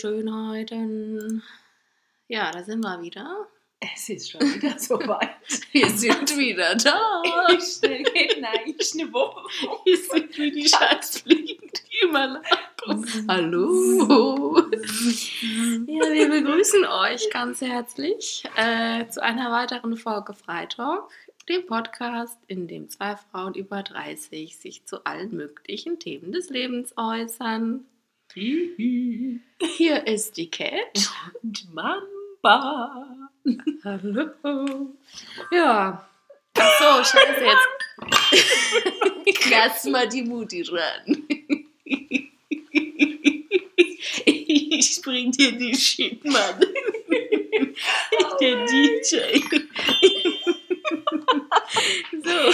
Schönheiten. Ja, da sind wir wieder. Es ist schon wieder soweit. Wir sind wieder da. Ich schnell geht nein, ich eine Woche. Wir sind wie die Scheißfliegen, die immer. Hallo. Ja, wir begrüßen euch ganz herzlich äh, zu einer weiteren Folge Freitalk, dem Podcast, in dem zwei Frauen über 30 sich zu allen möglichen Themen des Lebens äußern. Hier ist die Cat. Und Mamba. Hallo. Ja. Ach so, scheiße, jetzt. Lass mal die Mutti ran. Ich bring dir die Shit, Mann. Der DJ. So,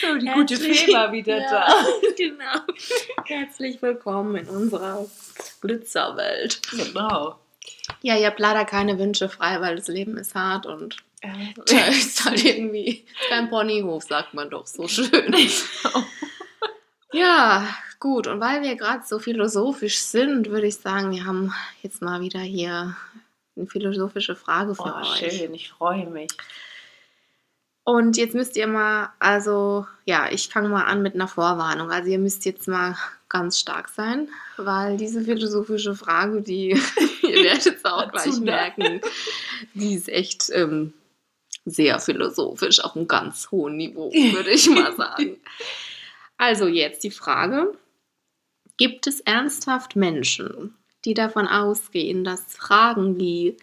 So, die gute Fee war wieder ja, da. Genau. Herzlich willkommen in unserer Glitzerwelt. Genau. Ja, ihr habt leider keine Wünsche frei, weil das Leben ist hart und Ja, ist halt irgendwie kein Ponyhof, sagt man doch so schön. Ja, gut. Und weil wir gerade so philosophisch sind, würde ich sagen, wir haben jetzt mal wieder hier eine philosophische Frage für Oh, euch. schön, ich freue mich. Und jetzt müsst ihr mal, also ja, ich fange mal an mit einer Vorwarnung. Also ihr müsst jetzt mal ganz stark sein, weil diese philosophische Frage, die ihr werdet es auch gleich ne? merken, die ist echt ähm, sehr philosophisch auf einem ganz hohen Niveau, würde ich mal sagen. Also jetzt die Frage, gibt es ernsthaft Menschen, die davon ausgehen, dass Fragen wie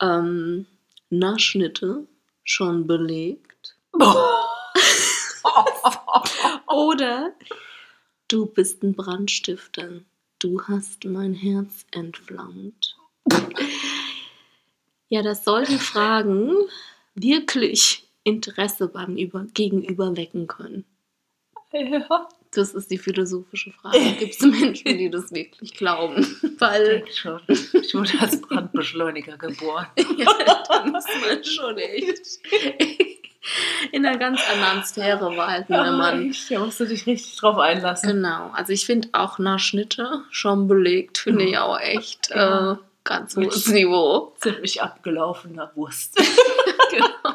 ähm, Naschnitte schon belegt oder du bist ein Brandstifter, du hast mein Herz entflammt. Ja, dass solche Fragen wirklich Interesse beim Über Gegenüber wecken können. ja, Das ist die philosophische Frage. Gibt es Menschen, die das wirklich glauben? Weil denk schon. Ich wurde als Brandbeschleuniger geboren. ja, da muss man schon echt in einer ganz anderen Sphäre walten, wenn man. Ich, da musst du dich richtig drauf einlassen. Genau, also ich finde auch Nachschnitte schon belegt, finde ich auch echt Ja. äh, ganz hohes Niveau. Ziemlich abgelaufener Wurst. Genau.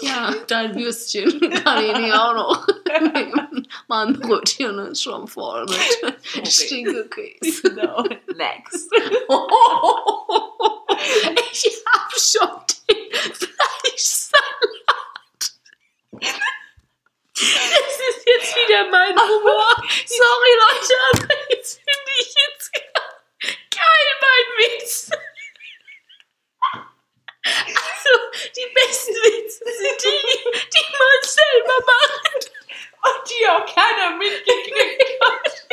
Ja, dein Würstchen kann ich nicht auch noch nehmen. Mein Brötchen ist schon voll mit Stinkekäse. Genau. Legs. Ich hab schon den Fleischsalat. Das ist jetzt wieder mein Humor. Sorry, Leute, aber jetzt finde ich jetzt geil mein Witz. Also, die besten Witze sind die, die man selber macht. Und die auch keiner mitgekriegt hat.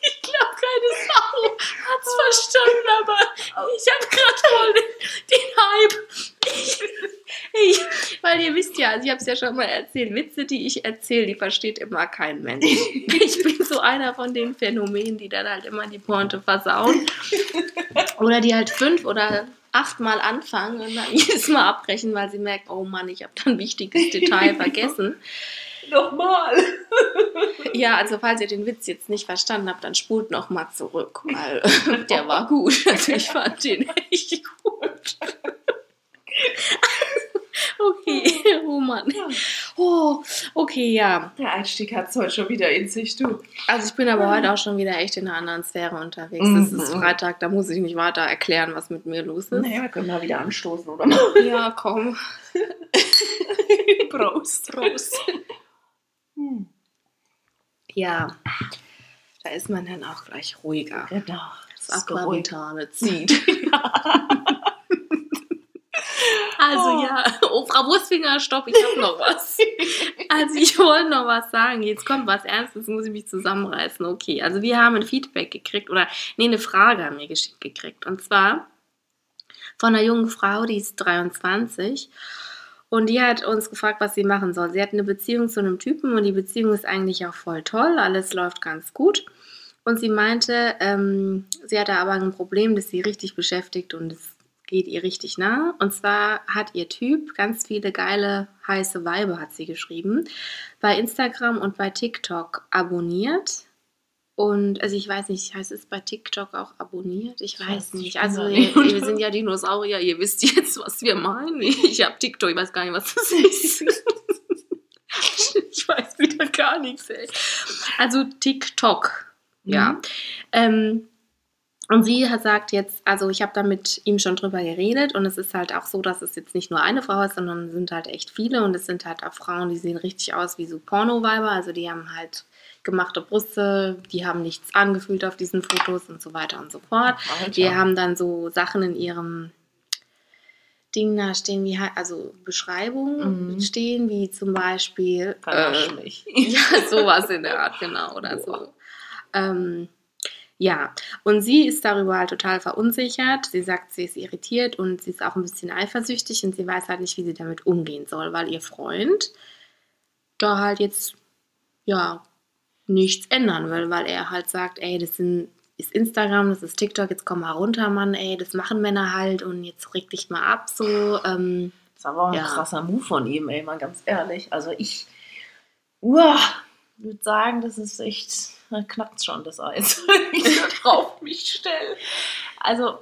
Ich glaube, keine Sau hat's verstanden, aber ich habe gerade voll den, den Hype. Ich, ich, weil ihr wisst ja, also ich habe es ja schon mal erzählt, Witze, die ich erzähle, die versteht immer kein Mensch. Ich bin so einer von den Phänomenen, die dann halt immer die Pointe versauen. Oder die halt fünf oder achtmal anfangen und dann jedes Mal abbrechen, weil sie merken, oh Mann, ich habe da ein wichtiges Detail vergessen. Nochmal. Ja, also falls ihr den Witz jetzt nicht verstanden habt, dann spult noch mal zurück, weil der war gut. Also ich fand den echt gut. Okay, oh Mann. Oh, okay, ja. Der Einstieg hat es heute schon wieder in sich, du. Also ich bin aber heute auch schon wieder echt in einer anderen Sphäre unterwegs. Es ist Mhm. Freitag, da muss ich nicht weiter erklären, was mit mir los ist. Naja, wir können mal wieder anstoßen, oder? Ja, komm. Prost. Prost. Hm. Ja, da ist man dann auch gleich ruhiger. Genau. Das. Aquavitale zieht. Also Oh. ja, oh Frau Wurstfinger, stopp, ich habe noch was. Also ich wollte noch was sagen. Jetzt kommt was Ernstes, muss ich mich zusammenreißen. Okay, also wir haben ein Feedback gekriegt oder nee, eine Frage haben wir geschickt gekriegt. Und zwar von einer jungen Frau, die ist 23 und die hat uns gefragt, was sie machen soll. Sie hat eine Beziehung zu einem Typen und die Beziehung ist eigentlich auch voll toll, alles läuft ganz gut. Und sie meinte, ähm, sie hatte aber ein Problem, das sie richtig beschäftigt und es geht ihr richtig nah. Und zwar hat ihr Typ ganz viele geile, heiße Weibe, hat sie geschrieben, bei Instagram und bei TikTok abonniert. Und also ich weiß nicht, heißt es bei TikTok auch abonniert? Ich weiß weiß nicht. Also wir, wir sind ja Dinosaurier, ihr wisst jetzt, was wir meinen. Ich habe TikTok, ich weiß gar nicht, was das ist. ich weiß wieder gar nichts, ey. Also TikTok, ja. Mhm. Ähm, und sie hat sagt jetzt, also ich habe da mit ihm schon drüber geredet und es ist halt auch so, dass es jetzt nicht nur eine Frau ist, sondern es sind halt echt viele und es sind halt auch Frauen, die sehen richtig aus wie so Porno-Weiber, also die haben halt gemachte Brüste, die haben nichts angefühlt auf diesen Fotos und so weiter und so fort. Die haben dann so Sachen in ihrem Ding da stehen, wie halt, also Beschreibungen Mhm. stehen, wie zum Beispiel Verarsch äh, mich. ja, sowas in der Art, genau, oder so. Ähm, ja, und sie ist darüber halt total verunsichert. Sie sagt, sie ist irritiert und sie ist auch ein bisschen eifersüchtig und sie weiß halt nicht, wie sie damit umgehen soll, weil ihr Freund da halt jetzt, ja, nichts ändern will, weil er halt sagt, ey, das sind, ist Instagram, das ist TikTok, jetzt komm mal runter, Mann, ey, das machen Männer halt und jetzt reg dich mal ab, so, ähm, Das aber auch ein Ja. krasser Move von ihm, ey, mal ganz ehrlich. Also ich uah, würde sagen, das ist echt, da knackt schon das Eis, wenn ich da drauf mich stelle. Also,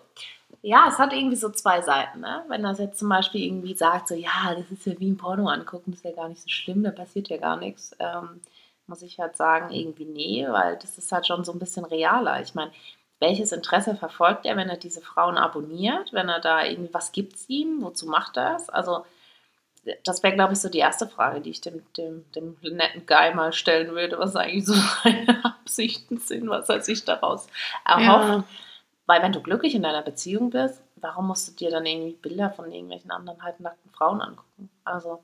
ja, es hat irgendwie so zwei Seiten, ne? Wenn das jetzt zum Beispiel irgendwie sagt, so, ja, das ist ja wie ein Porno angucken, das ist ja gar nicht so schlimm, da passiert ja gar nichts, ähm, muss ich halt sagen, irgendwie nee, weil das ist halt schon so ein bisschen realer. Ich meine, welches Interesse verfolgt er, wenn er diese Frauen abonniert, wenn er da irgendwie, was gibt es ihm, wozu macht er das? Also, das wäre, glaube ich, so die erste Frage, die ich dem, dem, dem netten Guy mal stellen würde, was eigentlich so seine Absichten sind, was er sich daraus erhofft. ja, Weil wenn du glücklich in deiner Beziehung bist, warum musst du dir dann irgendwie Bilder von irgendwelchen anderen halbnackten Frauen angucken? Also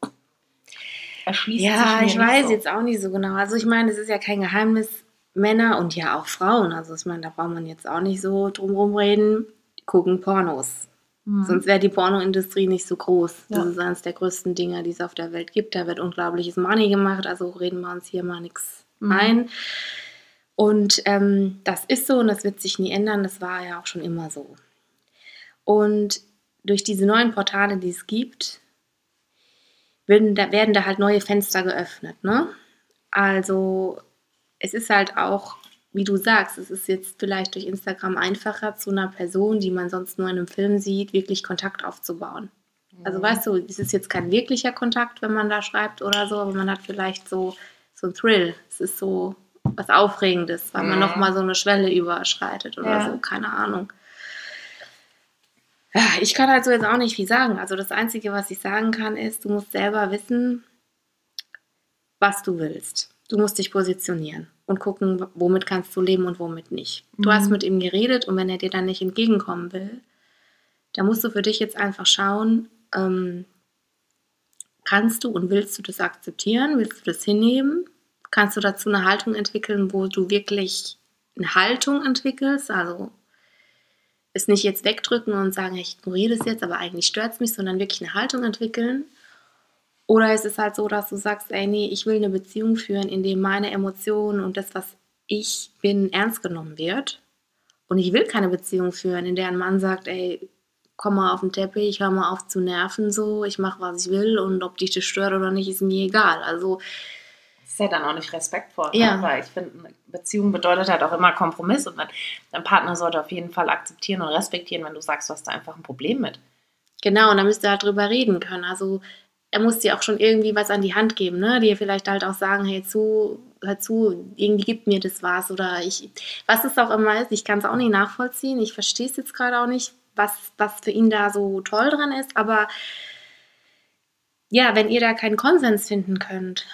erschließt Ja, sich mir ich nicht weiß so. jetzt auch nicht so genau. Also ich meine, es ist ja kein Geheimnis, Männer und ja auch Frauen, also ich meine, da braucht man jetzt auch nicht so drum reden, die gucken Pornos. Hm. Sonst wäre die Pornoindustrie nicht so groß. Das Ja. ist eines der größten Dinge, die es auf der Welt gibt. Da wird unglaubliches Money gemacht, also reden wir uns hier mal nichts Mhm. ein. Und ähm, das ist so und das wird sich nie ändern. Das war ja auch schon immer so. Und durch diese neuen Portale, die es gibt, werden da, werden da halt neue Fenster geöffnet. Ne? Also es ist halt auch, wie du sagst, es ist jetzt vielleicht durch Instagram einfacher, zu einer Person, die man sonst nur in einem Film sieht, wirklich Kontakt aufzubauen. Also Mhm. weißt du, es ist jetzt kein wirklicher Kontakt, wenn man da schreibt oder so, aber man hat vielleicht so, so einen Thrill. Es ist so was Aufregendes, weil man Mhm. nochmal so eine Schwelle überschreitet oder Ja. so, keine Ahnung. Ja, ich kann also jetzt auch nicht viel sagen. Also das Einzige, was ich sagen kann, ist, du musst selber wissen, was du willst. Du musst dich positionieren und gucken, womit kannst du leben und womit nicht. Du Mhm. hast mit ihm geredet und wenn er dir dann nicht entgegenkommen will, dann musst du für dich jetzt einfach schauen, ähm, kannst du und willst du das akzeptieren? Willst du das hinnehmen? Kannst du dazu eine Haltung entwickeln, wo du wirklich eine Haltung entwickelst? Also es nicht jetzt wegdrücken und sagen, ich ignoriere das jetzt, aber eigentlich stört es mich, sondern wirklich eine Haltung entwickeln. Oder ist es halt so, dass du sagst, ey, nee, ich will eine Beziehung führen, in dem meine Emotionen und das, was ich bin, ernst genommen wird. Und ich will keine Beziehung führen, in der ein Mann sagt, ey, komm mal auf den Teppich, hör mal auf zu nerven, so, ich mache, was ich will und ob dich das stört oder nicht, ist mir egal. Also, Das ist ja dann auch nicht respektvoll. Ja. Ne? Weil ich finde, Beziehung bedeutet halt auch immer Kompromiss und dein Partner sollte auf jeden Fall akzeptieren und respektieren, wenn du sagst, du hast da einfach ein Problem mit. Genau, und da müsst ihr halt drüber reden können. Also er muss dir auch schon irgendwie was an die Hand geben, ne? Dir vielleicht halt auch sagen, hey zu, hör zu, irgendwie gibt mir das was oder ich, was es auch immer ist, ich kann es auch nicht nachvollziehen. Ich verstehe es jetzt gerade auch nicht, was, was für ihn da so toll dran ist, aber ja, wenn ihr da keinen Konsens finden könnt,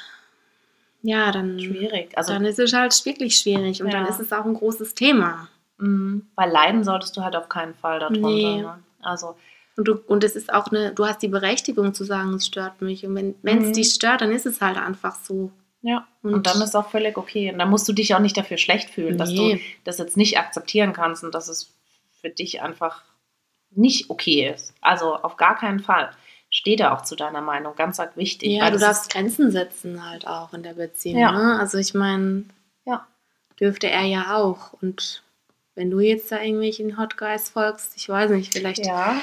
ja, dann, Schwierig. Also, dann ist es halt wirklich schwierig und dann Ja. ist es auch ein großes Thema. mh, weil leiden solltest du halt auf keinen Fall darunter. Nee. Ne? Also, Und, du, und es ist auch eine, du hast die Berechtigung zu sagen, es stört mich. Und wenn es Mhm. dich stört, dann ist es halt einfach so. ja. Und, Und- dann ist auch völlig okay. Und dann musst du dich auch nicht dafür schlecht fühlen, dass Nee. du das jetzt nicht akzeptieren kannst und dass es für dich einfach nicht okay ist. Also auf gar keinen Fall. Steh da auch zu deiner Meinung, ganz arg wichtig. Ja, du darfst Grenzen setzen halt auch in der Beziehung. Ja. Ne? Also ich meine, Ja. dürfte er ja auch. Und wenn du jetzt da irgendwelchen Hot Guys folgst, ich weiß nicht, vielleicht. Ja.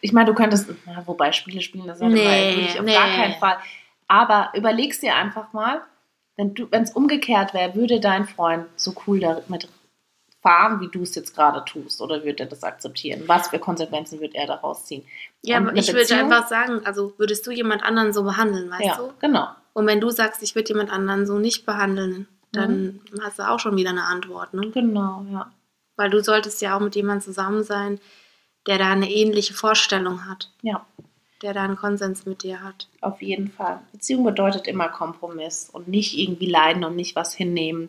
Ich meine, du könntest, na, wobei Spiele spielen, das ist Nee, würde ich auf nee. gar keinen Fall. Aber überlegst dir einfach mal, wenn es umgekehrt wäre, würde dein Freund so cool damit fahren, wie du es jetzt gerade tust? Oder würde er das akzeptieren? Was für Konsequenzen würde er daraus ziehen? Ja, aber ich würde einfach sagen, also würdest du jemand anderen so behandeln, weißt Ja, du? genau. Und wenn du sagst, ich würde jemand anderen so nicht behandeln, dann hast du auch schon wieder eine Antwort, ne? Genau, ja. Weil du solltest ja auch mit jemandem zusammen sein, der da eine ähnliche Vorstellung hat, Ja, der da einen Konsens mit dir hat. auf jeden Fall. Beziehung bedeutet immer Kompromiss und nicht irgendwie leiden und nicht was hinnehmen,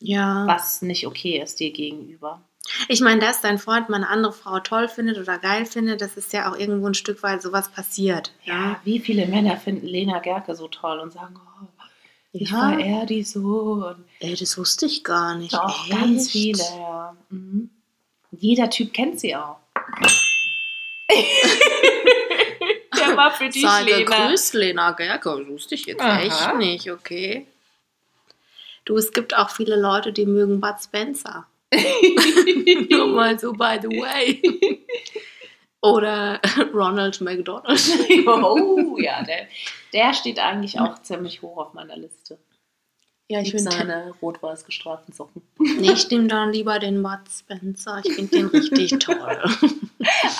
Ja. was nicht okay ist dir gegenüber. Ich meine, dass dein Freund mal eine andere Frau toll findet oder geil findet, das ist ja auch irgendwo ein Stück weit sowas passiert. Ja, wie viele Männer finden Lena Gerke so toll und sagen, oh, ich Ja. verehr die so. Und Ey, das wusste ich gar nicht. doch, Echt? ganz viele, ja. Mhm. Jeder Typ kennt sie auch. Der war für dich, Sei Lena. gegrüßt, Lena Gerke. Wusste ich jetzt Aha. echt nicht, okay. Du, es gibt auch viele Leute, die mögen Bud Spencer. Nur mal so by the way. Oder Ronald McDonald. oh, ja, der, der steht eigentlich auch ziemlich hoch auf meiner Liste. Ja, Ich finde seine rot-weiß gestreiften Socken. Nee, ich nehme dann lieber den Bud Spencer. Ich finde den richtig toll.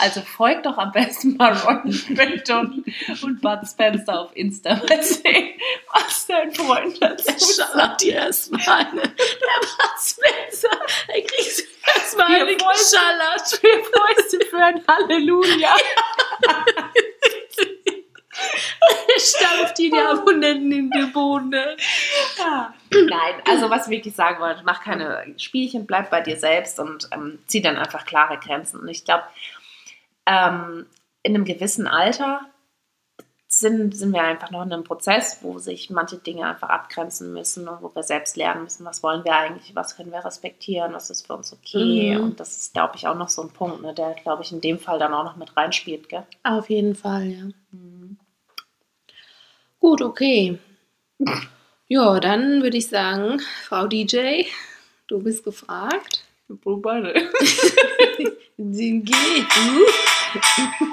Also folgt doch am besten mal Ronald McDonald und Bud Spencer auf Insta. Mal sehen, was dein Freund dazu sagt. schallert dir erstmal eine. Der Bud Spencer, da kriegst du erstmal eine geschallert. Wir Fäuste für ein Halleluja. Der stampft die Abonnenten in den Boden. ne? Ja. Nein, also was ich wirklich sagen wollte, mach keine Spielchen, bleib bei dir selbst und ähm, zieh dann einfach klare Grenzen. Und ich glaube, ähm, in einem gewissen Alter sind, sind wir einfach noch in einem Prozess, wo sich manche Dinge einfach abgrenzen müssen und wo wir selbst lernen müssen, was wollen wir eigentlich, was können wir respektieren, was ist für uns okay. Mhm. Und das ist, glaube ich, auch noch so ein Punkt, ne, der, glaube ich, in dem Fall dann auch noch mit reinspielt. Gell? Auf jeden Fall, ja. Gut, okay. Ja, dann würde ich sagen, Frau DJ, du bist gefragt. Wo beide? Sie geht. Uh.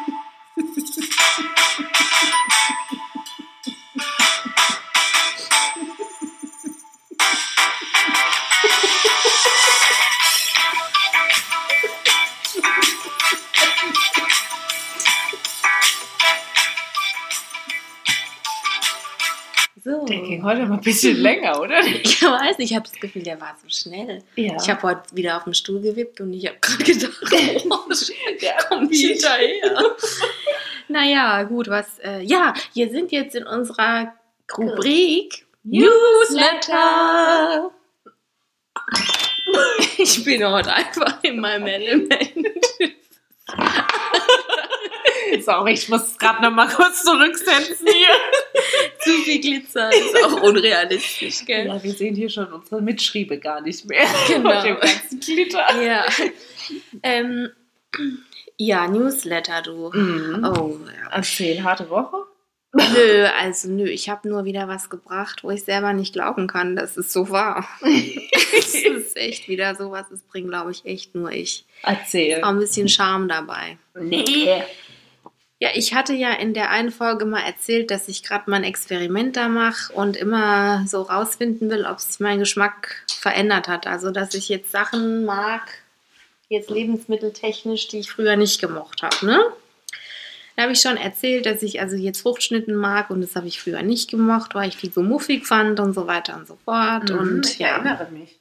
Heute mal ein bisschen länger, oder? Ich weiß nicht, ich habe das Gefühl, der war so schnell. Ja. Ich habe heute wieder auf den Stuhl gewippt und ich habe gerade gedacht, oh, Der kommt hinterher. naja, gut, was. Äh, ja, wir sind jetzt in unserer Rubrik Newsletter. Ich bin heute einfach in meinem Element. Sorry, ich muss gerade noch mal kurz zurücksetzen hier. Zu viel Glitzer ist auch unrealistisch, gell? Ja, wir sehen hier schon unsere Mitschriebe gar nicht mehr. Genau. Mit dem ganzen Glitter. Ja. Ähm, ja, Newsletter, du. Mhm. Oh, ja. Erzähl, harte Woche? Nö, also nö, ich habe nur wieder was gebracht, wo ich selber nicht glauben kann, dass es so war. Es ist echt wieder sowas, das bringt, glaube ich, echt nur ich. Erzähl. Auch ein bisschen Charme dabei. Nee. Ja, ich hatte ja in der einen Folge mal erzählt, dass ich gerade mal ein Experiment da mache und immer so rausfinden will, ob sich mein Geschmack verändert hat. Also, dass ich jetzt Sachen mag, jetzt lebensmitteltechnisch, die ich früher nicht gemocht habe, ne? Da habe ich schon erzählt, dass ich also jetzt Fruchtschnitten mag und das habe ich früher nicht gemocht, weil ich die so muffig fand und so weiter und so fort. Mhm, und ich ja, erinnere mich.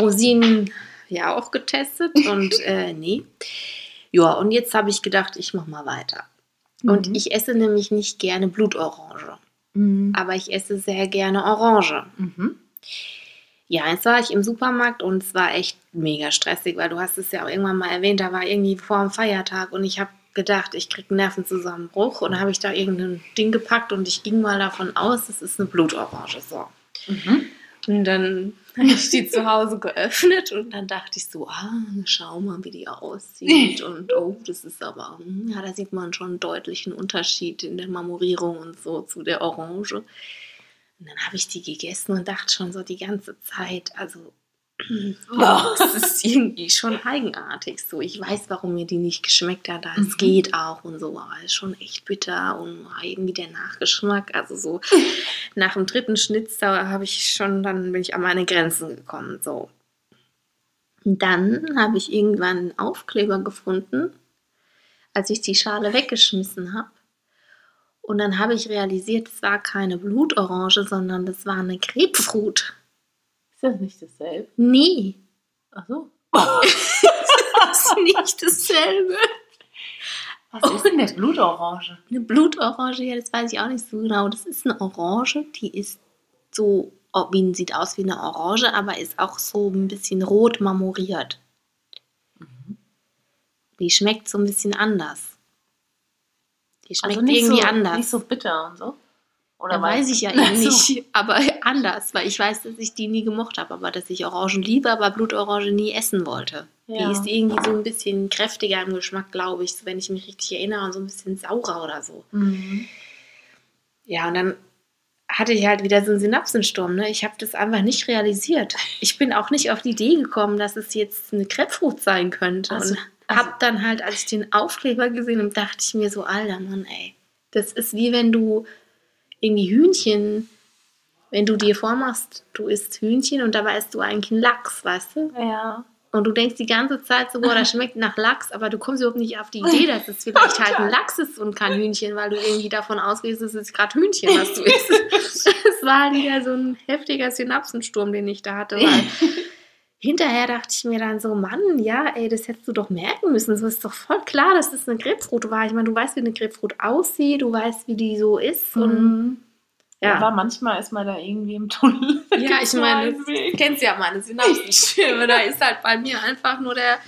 Rosinen ja auch getestet und äh, nee. Ja, und jetzt habe ich gedacht, ich mache mal weiter. Und Mhm. ich esse nämlich nicht gerne Blutorange, Mhm. aber ich esse sehr gerne Orange. Mhm. Ja, jetzt war ich im Supermarkt und es war echt mega stressig, weil du hast es ja auch irgendwann mal erwähnt, da war irgendwie vor dem Feiertag und ich habe gedacht, ich kriege einen Nervenzusammenbruch und habe ich da irgendein Ding gepackt und ich ging mal davon aus, es ist eine Blutorange. So. Mhm. Und dann habe ich die zu Hause geöffnet und dann dachte ich so, ah, schau mal, wie die aussieht. Und oh, das ist aber, hm, ja, da sieht man schon einen deutlichen Unterschied in der Marmorierung und so zu der Orange. Und dann habe ich die gegessen und dachte schon so die ganze Zeit, also Das ist irgendwie schon eigenartig. So, ich weiß, warum mir die nicht geschmeckt hat. Es Mhm. geht auch und so, aber es ist schon echt bitter und irgendwie der Nachgeschmack. Also so nach dem dritten Schnitzer habe ich schon, dann bin ich an meine Grenzen gekommen. So. Und dann habe ich irgendwann einen Aufkleber gefunden, als ich die Schale weggeschmissen habe. Und dann habe ich realisiert, es war keine Blutorange, sondern das war eine Grapefruit. Ist das nicht dasselbe? Nee, Ach so. das ist nicht dasselbe. Was ist denn das Blutorange? Eine Blutorange, ja, das weiß ich auch nicht so genau. Das ist eine Orange, die ist so, oh, wie, sieht aus wie eine Orange, aber ist auch so ein bisschen rot marmoriert. Die schmeckt so ein bisschen anders. Die schmeckt Also irgendwie so, anders. Nicht so bitter und so? Oder Da weiß ich ja eben so. nicht, aber anders, weil ich weiß, dass ich die nie gemocht habe, aber dass ich Orangen liebe, aber Blutorange nie essen wollte. Ja. Die ist irgendwie so ein bisschen kräftiger im Geschmack, glaube ich, so, wenn ich mich richtig erinnere, und so ein bisschen saurer oder so. Mhm. Ja, und dann hatte ich halt wieder so einen Synapsensturm. Ne? Ich habe das einfach nicht realisiert. Ich bin auch nicht auf die Idee gekommen, dass es jetzt eine Grapefruit sein könnte. Also- und also- habe dann halt, als ich den Aufkleber gesehen habe, dachte ich mir so, alter Mann, ey, das ist wie wenn du irgendwie Hühnchen, wenn du dir vormachst, du isst Hühnchen und dabei isst du eigentlich einen Lachs, weißt du? Ja. Und du denkst die ganze Zeit so, boah, das schmeckt nach Lachs, aber du kommst überhaupt nicht auf die Idee, dass es vielleicht halt ein Lachs ist und kein Hühnchen, weil du irgendwie davon ausgehst, es ist gerade Hühnchen, was du isst. Es war halt wieder so ein heftiger Synapsensturm, den ich da hatte, weil hinterher dachte ich mir dann so, Mann, ja, ey, das hättest du doch merken müssen. So ist doch voll klar, dass das eine Grapefruit war. Ich meine, du weißt, wie eine Grapefruit aussieht, du weißt, wie die so ist und Mhm. ja. Aber manchmal ist man da irgendwie im Tunnel. Ja, ich meine, du kennst ja meine Synapsenstürme. Da ist halt bei mir einfach nur der,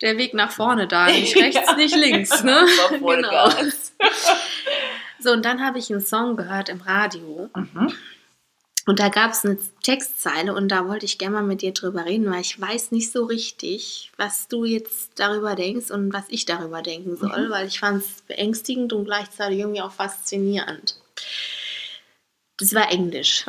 der Weg nach vorne da. Nicht rechts, Ja. nicht links. Ne? Vollgas. So, und dann habe ich einen Song gehört im Radio. Mhm. Und da gab es eine Textzeile und da wollte ich gerne mal mit dir drüber reden, weil ich weiß nicht so richtig, was du jetzt darüber denkst und was ich darüber denken soll, weil ich fand es beängstigend und gleichzeitig irgendwie auch faszinierend. Das war Englisch.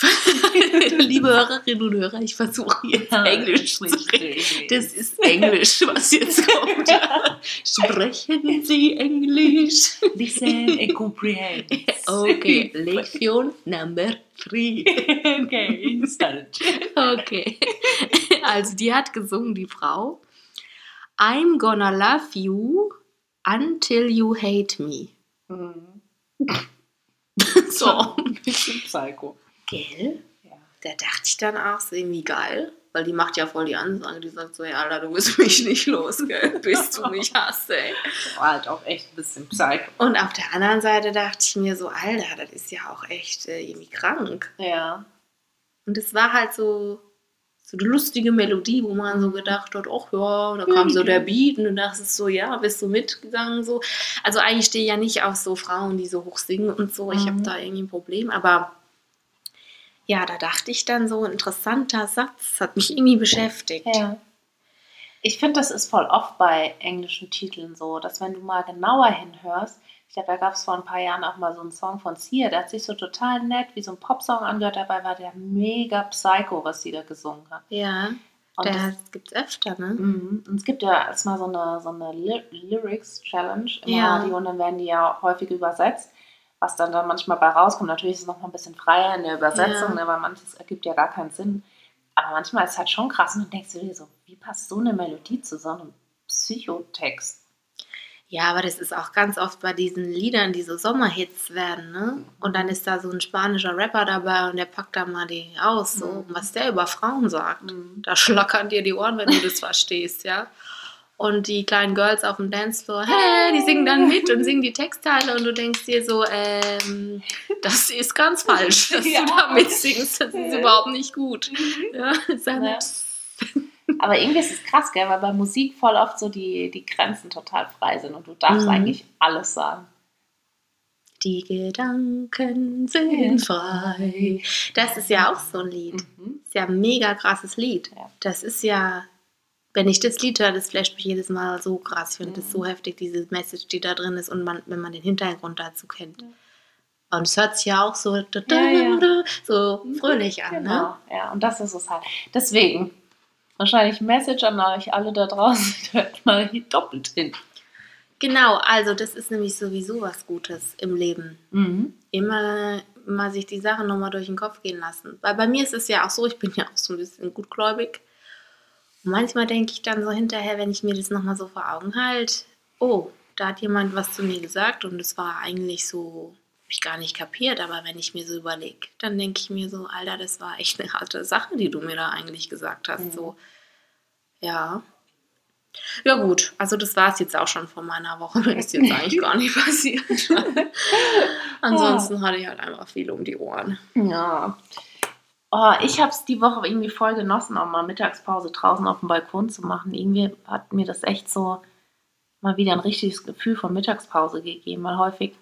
Liebe Hörerinnen und Hörer, ich versuche jetzt Englisch zu reden. Das ist Englisch, was jetzt kommt. Sprechen Sie Englisch? Listen and comprehend. Okay, Lektion number three. okay, start. Okay. Also die hat gesungen, die Frau. I'm gonna love you until you hate me. Mhm. So. Ein bisschen Psycho. Gell? Ja. Da dachte ich dann auch, so irgendwie geil. Weil die macht ja voll die Ansage. Die sagt so, ja, Alter, du wirst mich nicht los, gell? Bis du mich hast, ey. War halt auch echt ein bisschen Psycho. Und auf der anderen Seite dachte ich mir so, Alter, das ist ja auch echt äh, irgendwie krank. Ja. Und es war halt so, so eine lustige Melodie, wo man so gedacht hat, ach ja, da kam so der Beat und du dachtest so, ja, bist du mitgegangen so. Also eigentlich stehe ich ja nicht auf so Frauen, die so hoch singen und so. Ich habe Mhm. da irgendwie ein Problem, aber ja, da dachte ich dann so, ein interessanter Satz, hat mich irgendwie beschäftigt. Ja. Ich finde, das ist voll oft bei englischen Titeln so, dass wenn du mal genauer hinhörst, ich glaube, da gab es vor ein paar Jahren auch mal so einen Song von Sia, der hat sich so total nett wie so ein Popsong angehört, dabei war der mega Psycho, was sie da gesungen hat. Ja, Und der das, gibt es öfter, ne? Mhm. Und es gibt ja erstmal so eine, so eine Ly Lyrics Challenge im Ja. Radio und dann werden die ja häufig übersetzt, was dann da manchmal bei rauskommt. Natürlich ist es noch mal ein bisschen freier in der Übersetzung, Ja. aber manches ergibt ja gar keinen Sinn. Aber manchmal ist es halt schon krass und dann denkst du dir so, wie passt so eine Melodie zu so einem Psychotext? Ja, aber das ist auch ganz oft bei diesen Liedern, die so Sommerhits werden, ne? Und dann ist da so ein spanischer Rapper dabei und der packt da mal die aus, so, Mhm. was der über Frauen sagt. Mhm. Da schlackern dir die Ohren, wenn du das verstehst, ja? Und die kleinen Girls auf dem Dancefloor, hey, die singen dann mit und singen die Textteile und du denkst dir so, ähm, das ist ganz falsch, dass Ja. du da mitsingst, das ist überhaupt nicht gut. Ja, sag mal, Ja. Aber irgendwie ist es krass, gell? weil bei Musik voll oft so die, die Grenzen total frei sind und du darfst Mhm. eigentlich alles sagen. Die Gedanken sind frei. Das ist ja auch so ein Lied. Mhm. ist ja ein mega krasses Lied. Ja. Das ist ja, wenn ich das Lied höre, das flasht mich jedes Mal so krass. Ich finde das Mhm. so heftig, diese Message, die da drin ist und man, wenn man den Hintergrund dazu kennt. Ja. Und es hört sich ja auch so, da, da, Ja, ja. so fröhlich an, ne? Genau, ja, und das ist es halt. Deswegen, wahrscheinlich Message an euch alle da draußen, hört mal hier doppelt hin. Genau, also das ist nämlich sowieso was Gutes im Leben. Mhm. Immer mal sich die Sachen nochmal durch den Kopf gehen lassen. Weil bei mir ist es ja auch so, ich bin ja auch so ein bisschen gutgläubig. Und manchmal denke ich dann so hinterher, wenn ich mir das nochmal so vor Augen halte, oh, da hat jemand was zu mir gesagt und es war eigentlich so, hab ich gar nicht kapiert, aber wenn ich mir so überlege, dann denke ich mir so, Alter, das war echt eine harte Sache, die du mir da eigentlich gesagt hast. Mhm. So, ja. Ja gut, also das war es jetzt auch schon von meiner Woche. Ist jetzt eigentlich gar nicht passiert. Ansonsten hatte ich halt einfach viel um die Ohren. Ja. Oh, ich habe es die Woche irgendwie voll genossen, auch mal Mittagspause draußen auf dem Balkon zu machen. Irgendwie hat mir das echt so mal wieder ein richtiges Gefühl von Mittagspause gegeben, weil häufig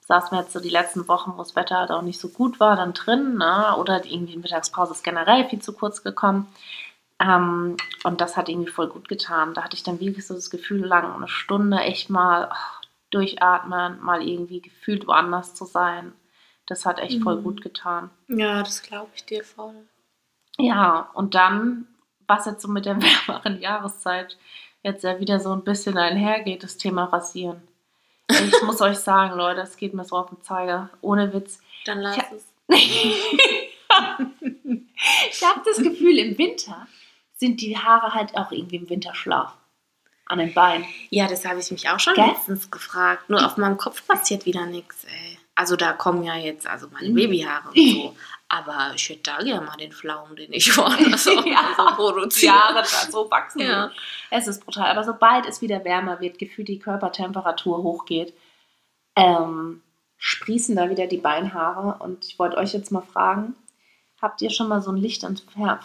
saßen wir jetzt so die letzten Wochen, wo das Wetter halt auch nicht so gut war, dann drin, ne? oder irgendwie Mittagspause ist generell viel zu kurz gekommen. Ähm, und das hat irgendwie voll gut getan. Da hatte ich dann wirklich so das Gefühl, lang eine Stunde echt mal ach, durchatmen, mal irgendwie gefühlt woanders zu sein. Das hat echt voll Mhm. gut getan. Ja, das glaube ich dir voll. Ja, und dann, was jetzt so mit der wärmeren Jahreszeit jetzt ja wieder so ein bisschen einhergeht, das Thema Rasieren. Ich muss euch sagen, Leute, es geht mir so auf den Zeiger. Ohne Witz. Dann lass Ja. es. ich habe das Gefühl, im Winter sind die Haare halt auch irgendwie im Winterschlaf. An den Beinen. Ja, das habe ich mich auch schon Gell? letztens gefragt. Nur auf meinem Kopf passiert wieder nichts, ey. Also da kommen ja jetzt also meine Mhm. Babyhaare und so. Aber ich hätte da gerne mal den Pflaumen, den ich woanders auch Ja. so produziere. Da so wachsen. Ja. Es ist brutal. Aber sobald es wieder wärmer wird, gefühlt die Körpertemperatur hochgeht, ähm, sprießen da wieder die Beinhaare. Und ich wollte euch jetzt mal fragen, habt ihr schon mal so ein Lichtentfer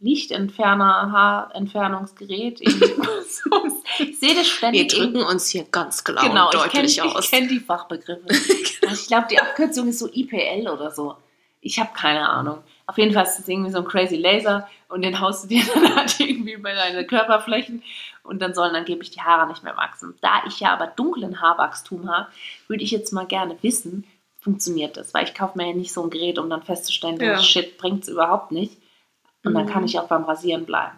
Lichtentferner, Haarentfernungsgerät? Ich sehe das Wir ständig. drücken uns hier ganz klar genau, und ich kenne deutlich aus. ich kenn die Fachbegriffe. ich glaube, die Abkürzung ist so IPL oder so. Ich habe keine Ahnung. Auf jeden Fall ist es irgendwie so ein crazy Laser und den haust du dir dann halt irgendwie bei deinen Körperflächen und dann sollen angeblich die Haare nicht mehr wachsen. Da ich ja aber dunklen Haarwachstum habe, würde ich jetzt mal gerne wissen, funktioniert das? Weil ich kaufe mir ja nicht so ein Gerät, um dann festzustellen, Ja. das Shit bringt es überhaupt nicht. Und dann Mhm. kann ich auch beim Rasieren bleiben.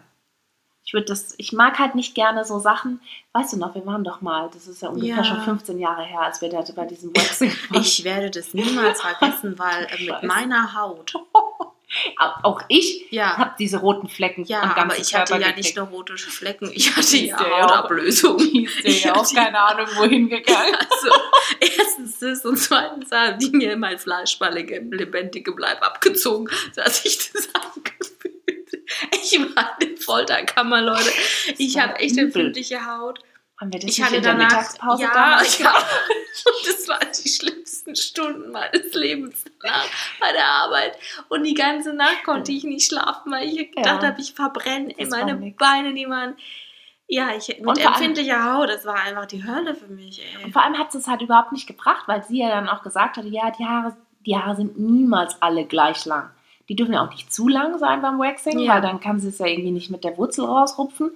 Ich würde das, ich mag halt nicht gerne so Sachen, weißt du noch, wir waren doch mal, das ist ja ungefähr Ja. schon 15 Jahre her, als wir da bei diesem Waxing waren. Ich werde das niemals vergessen, weil äh, mit meiner Haut. Auch- ich Ja. habe diese roten Flecken Ja, am aber ich hatte Körper ja nicht gekriegt. nur rote Flecken, ich hatte Die ja auch- Hautablösung. Ich ja auch keine Ahnung, wohin gegangen. Also, erstens das und zweitens haben die mir mein fleischballige, lebendige Bleib abgezogen, dass ich das angefühlt. Ich war in der Folterkammer, Leute. Ich habe echt empfindliche Haut. Haben wir das Ich hatte danach, Mittagspause ja, ja, und das waren die schlimmsten Stunden meines Lebens danach bei der Arbeit. Und die ganze Nacht konnte ich nicht schlafen, weil ich gedacht Ja. habe, ich verbrenne Das meine. Beine, die waren, ja, ich, mit Und vor allem- empfindlicher Haut, das war einfach die Hölle für mich, ey. Und vor allem hat es halt überhaupt nicht gebracht, weil sie ja dann auch gesagt hatte, ja, die Haare, die Haare sind niemals alle gleich lang. Die dürfen ja auch nicht zu lang sein beim Waxing, Ja. weil dann kann sie es ja irgendwie nicht mit der Wurzel rausrupfen.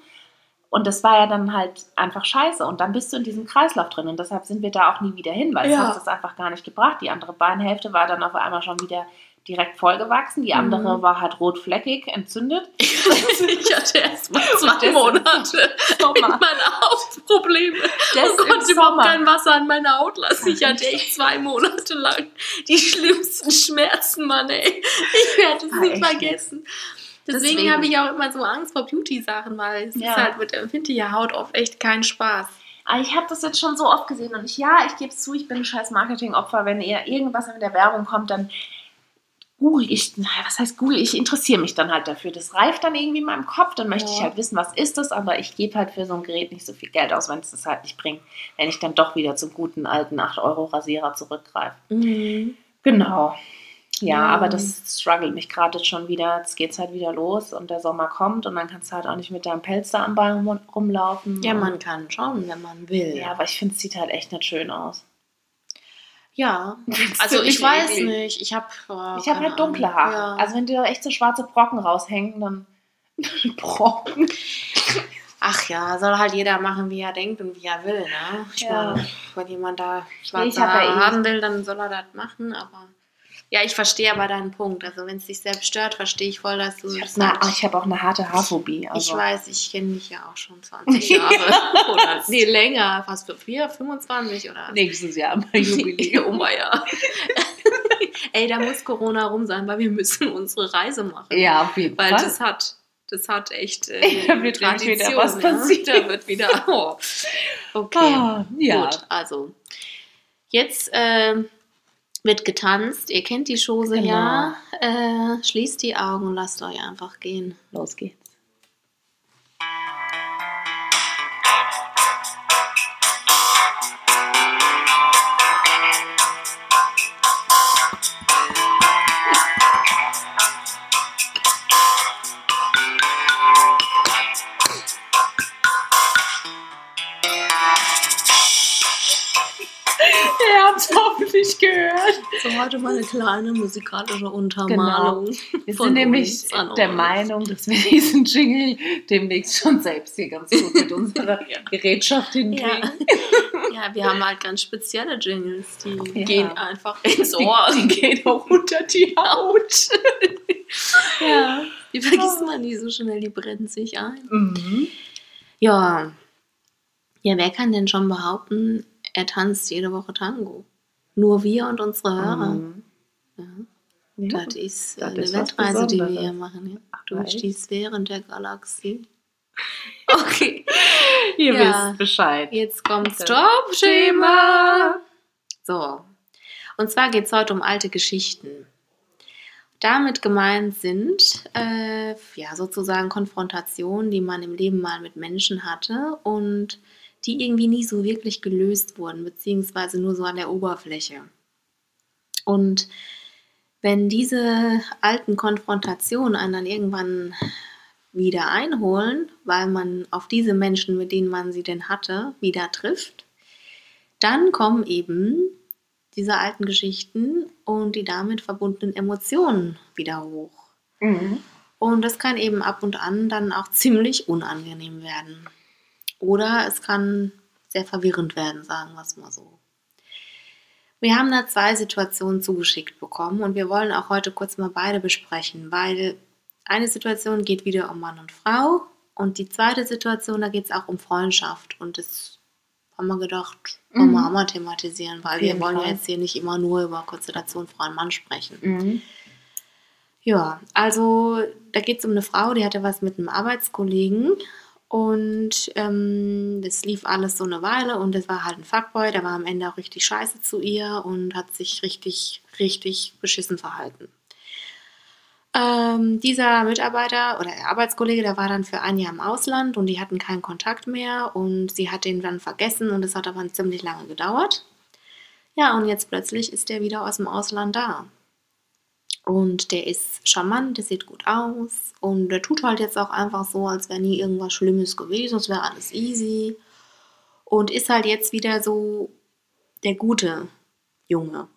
Und das war ja dann halt einfach scheiße. Und dann bist du in diesem Kreislauf drin. Und deshalb sind wir da auch nie wieder hin, weil es Ja. hat es einfach gar nicht gebracht. Die andere Beinhälfte war dann auf einmal schon wieder direkt vollgewachsen. Die andere Mhm. war halt rotfleckig, entzündet. Ich hatte erst mal zwei Monate meine Hautprobleme Das und konnte im überhaupt kein Wasser an meine Haut lassen. Ich hatte echt zwei Monate lang die schlimmsten Schmerzen, Mann, ey. Ich werde es nicht vergessen. Deswegen, Deswegen. habe ich auch immer so Angst vor Beauty-Sachen, weil es Ja. ist halt mit empfindlicher Haut oft echt kein Spaß. Aber ich habe das jetzt schon so oft gesehen und ich, ja, ich gebe es zu, ich bin ein scheiß Marketingopfer. Wenn eher irgendwas in der Werbung kommt, dann google ich, was heißt google, ich interessiere mich dann halt dafür. Das reift dann irgendwie in meinem Kopf, dann möchte Ja. ich halt wissen, was ist das, aber ich gebe halt für so ein Gerät nicht so viel Geld aus, wenn es das halt nicht bringt, wenn ich dann doch wieder zum guten alten 8-Euro-Rasierer zurückgreife. Genau. Ja, Ja. aber das struggelt mich gerade jetzt schon wieder. Jetzt geht's halt wieder los und der Sommer kommt und dann kannst du halt auch nicht mit deinem Pelz da am Bein rum- rumlaufen. Ja, man kann schon, wenn man will. ja, aber ich finde, es sieht halt echt nicht schön aus. Ja. Also ich weiß eklig? nicht. Ich habe Ich habe halt dunkle Haare. Ja. Also wenn dir da echt so schwarze Brocken raushängen, dann Brocken. Ach ja, soll halt jeder machen, wie er denkt und wie er will, ne? Ich Ja. meine, wenn jemand da schwarze ja Haare eh- haben will, dann soll er das machen, aber ja, ich verstehe aber deinen Punkt. Also wenn es dich selbst stört, verstehe ich voll, dass du Ich habe sagst. hab auch eine harte Haarphobie. Also. Ich weiß, ich kenne dich ja auch schon 20 Jahre. oder nee, länger, fast für 4, 25 oder Nächstes Jahr mein Jubiläum. oh ja. Ey, da muss Corona rum sein, weil wir müssen unsere Reise machen. Ja, auf jeden Weil Fall. das hat, das hat echt äh, Da wird nämlich wieder was ja. passieren. Da wird wieder. Oh. Okay. Ah, ja. Gut, also. Jetzt ähm, wird getanzt. Ihr kennt die Chose Genau. ja. Äh, schließt die Augen und lasst euch einfach gehen. Los geht's. Habt es hoffentlich gehört. So, heute mal eine kleine musikalische Untermalung. Wir von sind nämlich der euch. Meinung, dass wir diesen Jingle demnächst schon selbst hier ganz gut mit unserer Gerätschaft hinkriegen. Ja. ja, wir haben halt ganz spezielle Jingles, die Ja. gehen einfach ins Ohr. Die, die geht auch unter die Haut. ja. Die vergisst man nie so schnell, die brennen sich ein. Mhm. Ja. Ja, wer kann denn schon behaupten, er tanzt jede Woche Tango? Nur wir und unsere Hörer. Mhm. Ja. Ja. Das ist äh, Das eine ist Weltreise, die wir hier machen. Ja? Ach, Durch die Sphären der Galaxie. Okay, Ihr Ja. wisst Bescheid. jetzt kommt. Stop-Schema. So, und zwar geht es heute um alte Geschichten. Damit gemeint sind äh, ja sozusagen Konfrontationen, die man im Leben mal mit Menschen hatte und die irgendwie nie so wirklich gelöst wurden, beziehungsweise nur so an der Oberfläche. Und wenn diese alten Konfrontationen einen dann irgendwann wieder einholen, weil man auf diese Menschen, mit denen man sie denn hatte, wieder trifft, dann kommen eben diese alten Geschichten und die damit verbundenen Emotionen wieder hoch. Mhm. Und das kann eben ab und an dann auch ziemlich unangenehm werden. Oder es kann sehr verwirrend werden, sagen wir es mal so. Wir haben da zwei Situationen zugeschickt bekommen und wir wollen auch heute kurz mal beide besprechen, weil eine Situation geht wieder um Mann und Frau und die zweite Situation, da geht es auch um Freundschaft und das haben wir gedacht, wollen wir Mhm. auch mal thematisieren, weil wir wollen ja Fall. jetzt hier nicht immer nur über Konstellation Frau und Mann sprechen. Mhm. Ja, also da geht es um eine Frau, die hatte was mit einem Arbeitskollegen und ähm, das lief alles so eine Weile und das war halt ein Fuckboy, der war am Ende auch richtig scheiße zu ihr und hat sich richtig, richtig beschissen verhalten. Ähm, dieser Mitarbeiter oder der Arbeitskollege, der war dann für ein Jahr im Ausland und die hatten keinen Kontakt mehr und sie hat den dann vergessen und es hat aber ziemlich lange gedauert. Ja, und jetzt plötzlich ist der wieder aus dem Ausland da. Und der ist charmant, der sieht gut aus und der tut halt jetzt auch einfach so, als wäre nie irgendwas Schlimmes gewesen, es wäre alles easy. Und ist halt jetzt wieder so der gute Junge.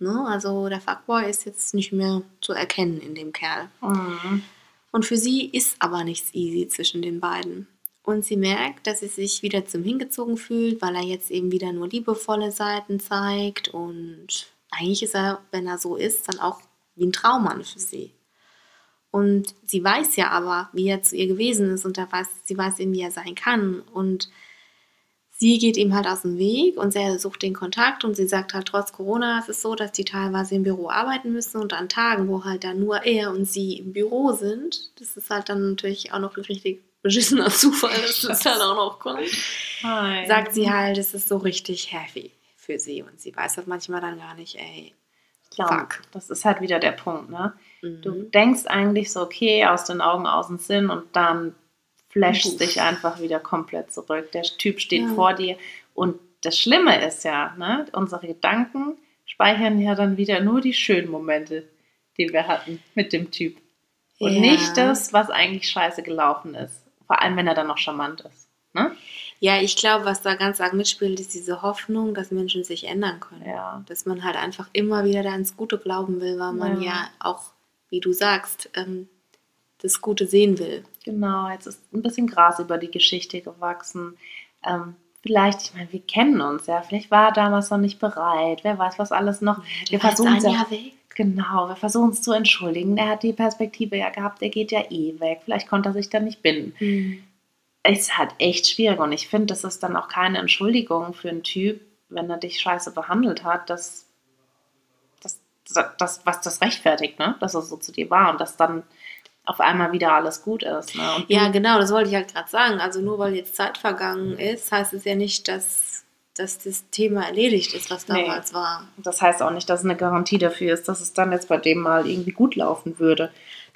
Ne? Also der Fuckboy ist jetzt nicht mehr zu erkennen in dem Kerl. Mhm. Und für sie ist aber nichts easy zwischen den beiden. Und sie merkt, dass sie sich wieder zum Hingezogen fühlt, weil er jetzt eben wieder nur liebevolle Seiten zeigt. Und eigentlich ist er, wenn er so ist, dann auch wie ein Traummann für sie. Und sie weiß ja aber, wie er zu ihr gewesen ist und er weiß, sie weiß eben, wie er sein kann. Und sie geht ihm halt aus dem Weg und er sucht den Kontakt und sie sagt halt, trotz Corona ist es so, dass die teilweise im Büro arbeiten müssen und an Tagen, wo halt dann nur er und sie im Büro sind, das ist halt dann natürlich auch noch ein richtig beschissener Zufall, dass das halt auch noch kommt, Hi. sagt sie halt, es ist so richtig heavy für sie und sie weiß das manchmal dann gar nicht, ey, Ja, fuck. Das ist halt wieder der Punkt, ne? Du Mhm. denkst eigentlich so, okay, aus den Augen, aus dem Sinn und dann flasht Puff. dich einfach wieder komplett zurück. Der Typ steht Ja. vor dir und das Schlimme ist ja, ne, unsere Gedanken speichern ja dann wieder nur die schönen Momente, die wir hatten mit dem Typ. Und Ja. nicht das, was eigentlich scheiße gelaufen ist. Vor allem, wenn er dann noch charmant ist. Ne? Ja, ich glaube, was da ganz arg mitspielt, ist diese Hoffnung, dass Menschen sich ändern können. Ja. Dass man halt einfach immer wieder da ins Gute glauben will, weil man Ja. ja, auch, wie du sagst, ähm, das Gute sehen will. Genau, jetzt ist ein bisschen Gras über die Geschichte gewachsen. Ähm, vielleicht, ich meine, wir kennen uns ja, vielleicht war er damals noch nicht bereit, wer weiß, was alles noch. wir versuchen es ja, weg. Genau, wir versuchen es zu entschuldigen. Er hat die Perspektive ja gehabt, der geht ja eh weg. Vielleicht konnte er sich dann nicht binden. Hm. Ist halt echt schwierig und ich finde, das ist dann auch keine Entschuldigung für einen Typ, wenn er dich scheiße behandelt hat, dass das, das, was das rechtfertigt, ne? dass er so zu dir war und dass dann auf einmal wieder alles gut ist. Ne? Ja, genau, das wollte ich halt gerade sagen. Also nur weil jetzt Zeit vergangen ist, heißt es ja nicht, dass, dass das Thema erledigt ist, was Nee. damals war. Das heißt auch nicht, dass es eine Garantie dafür ist, dass es dann jetzt bei dem mal irgendwie gut laufen würde.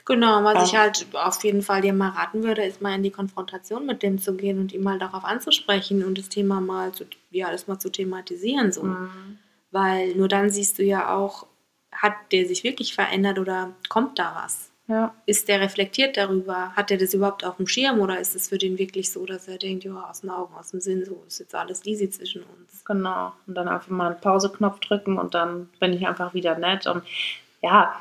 Genau, was ich halt auf jeden Fall dir mal raten würde, ist mal in die Konfrontation mit dem zu gehen und ihm mal darauf anzusprechen und das Thema mal zu, ja, das mal zu thematisieren. So. Mhm. Weil nur dann siehst du ja auch, hat der sich wirklich verändert oder kommt da was? Ja, Ist der reflektiert darüber? Hat er das überhaupt auf dem Schirm oder ist es für den wirklich so, dass er denkt, ja, aus den Augen, aus dem Sinn, so ist jetzt alles easy zwischen uns? genau. Und dann einfach mal einen Pauseknopf drücken und dann bin ich einfach wieder nett. Und ja,